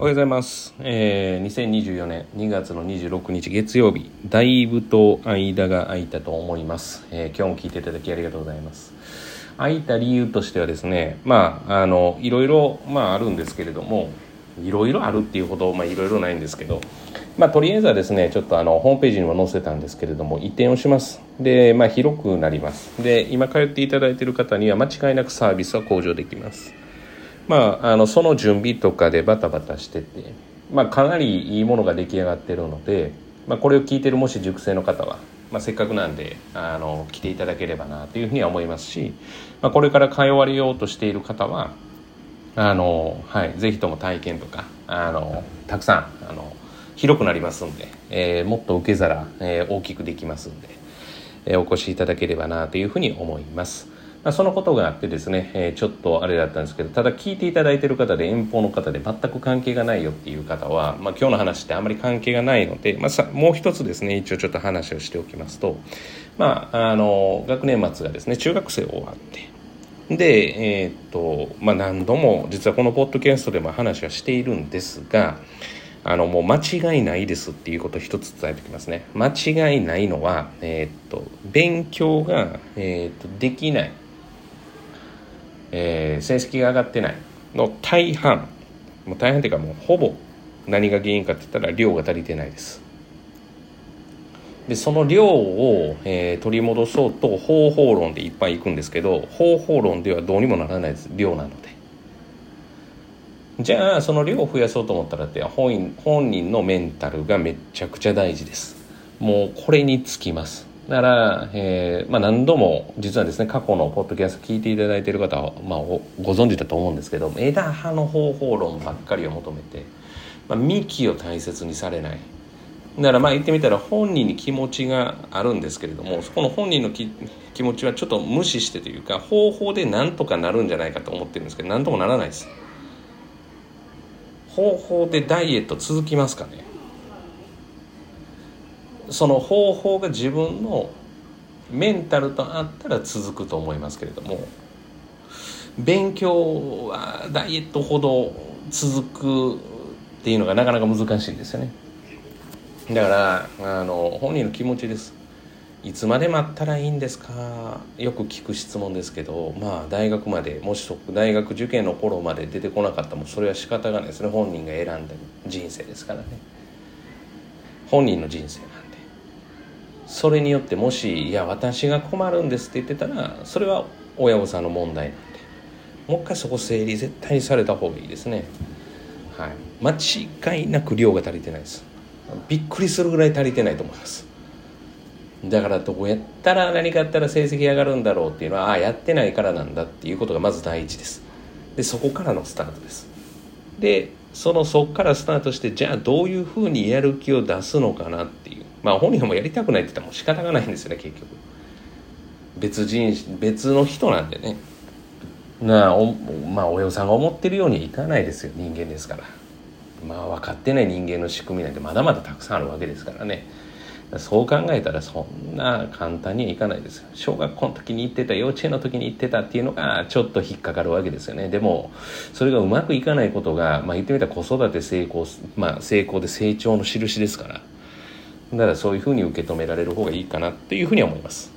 おはようございます。えー、2024年2月の26日月曜日、だいぶと間が空いたと思います。えー今日も聞いていただきありがとうございます。空いた理由としてはですね、まあ、あの、いろいろ、まあ、あるんですけれども、いろいろあるっていうほど、まあ、いろいろないんですけど、まあ、とりあえずはですね、ちょっとあの、ホームページにも載せたんですけれども、移転をします。で、まあ、広くなります。で、今通っていただいている方には間違いなくサービスは向上できます。まあ、あのその準備とかでバタバタしてて、まあ、かなりいいものが出来上がってるので、まあ、これを聞いてるもし熟成の方は、まあ、せっかくなんであの来ていただければなというふうには思いますし、まあ、これから通われようとしている方はあの、はい、ぜひとも体験とかあのたくさんあの広くなりますんで、えーもっと受け皿、えー大きくできますんで、えーお越しいただければなというふうに思います。まあ、そのことがあってですね、えーちょっとあれだったんですけどただ聞いていただいている方で遠方の方で全く関係がないよっていう方は、まあ、今日の話ってあまり関係がないので、まあ、さもう一つですね一応ちょっと話をしておきますと、まあ、あの学年末がですね中学生終わってで、えーっとまあ、何度も実はこのポッドキャストでも話はしているんですがあのもう間違いないですっていうことを一つ伝えておきますね。間違いないのは、えーっと勉強が、えーっとできない。えー成績が上がってないの大半。もう大半っていうかもうほぼ何が原因かって言ったら量が足りてないです。でその量を、えー取り戻そうと方法論でいっぱいいくんですけど方法論ではどうにもならないです。量なので。じゃあその量を増やそうと思ったらって本人本人のメンタルがめちゃくちゃ大事です。もうこれにつきます。だから、えーまあ、何度も実はですね過去のポッドキャスト聞いていただいている方は、まあ、ご存知だと思うんですけど枝葉の方法論ばっかりを求めて、まあ、幹を大切にされない。だからまあ言ってみたら本人に気持ちがあるんですけれどもそこの本人のき気持ちはちょっと無視してというか方法でなんとかなるんじゃないかと思ってるんですけど何ともならないです。方法でダイエット続きますかね。その方法が自分のメンタルとあったら続くと思いますけれども勉強はダイエットほど続くっていうのがなかなか難しいんですよね。だからあの本人の気持ちです。いつまで待ったらいいんですか？よく聞く質問ですけどまあ大学までもし大学受験の頃まで出てこなかったもそれは仕方がないですね。本人が選んだ人生ですからね。本人の人生なんで。それによってもし「いや私が困るんです」って言ってたらそれは親御さんの問題なんで。もう一回そこ整理絶対にされた方がいいですね。はい。間違いなく量が足りてないです。びっくりするぐらい足りてないと思います。だからどうやったら何かやったら成績上がるんだろうっていうのはああやってないからなんだっていうことがまず第一です。でそこからのスタートです。でそのそこからスタートしてじゃあどういうふうにやる気を出すのかなっていう。まあ本人もやりたくないって言ったらもう仕方がないんですよね結局。別人別の人なんでね。なあおまあ親御さんが思ってるようにいかないですよ人間ですから。まあ分かってない人間の仕組みなんてまだまだたくさんあるわけですからね。そう考えたらそんな簡単にはいかないですよ。小学校の時に行ってた幼稚園の時に行ってたっていうのがちょっと引っかかるわけですよね。でもそれがうまくいかないことが、まあ、言ってみたら子育て成功、まあ、成功で成長の印ですから。だからそういうふうに受け止められる方がいいかなっていうふうに思います。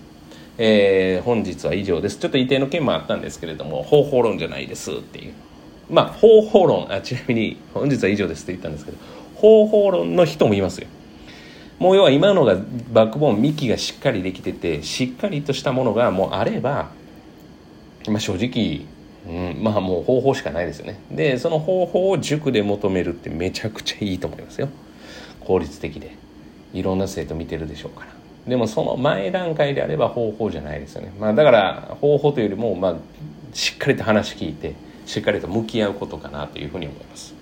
えー本日は以上です。ちょっと移転の件もあったんですけれども方法論じゃないですっていう。まあ方法論。あちなみに本日は以上ですって言ったんですけど方法論の人もいますよ。もう要は今のがバックボーン幹がしっかりできててしっかりとしたものがもうあれば、まあ、正直、うん、まあもう方法しかないですよね。でその方法を塾で求めるってめちゃくちゃいいと思いますよ。効率的で。いろんな生徒見てるでしょうから。でもその前段階であれば方法じゃないですよね、まあ、だから方法というよりも、まあ、しっかりと話聞いてしっかりと向き合うことかなというふうに思います。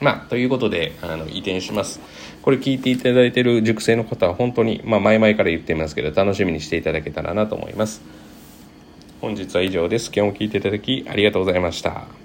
まあ、ということであの移転します。これ聞いていただいている塾生の方は本当に、まあ、前々から言ってますけど楽しみにしていただけたらなと思います。本日は以上です。今日も聞いていただきありがとうございました。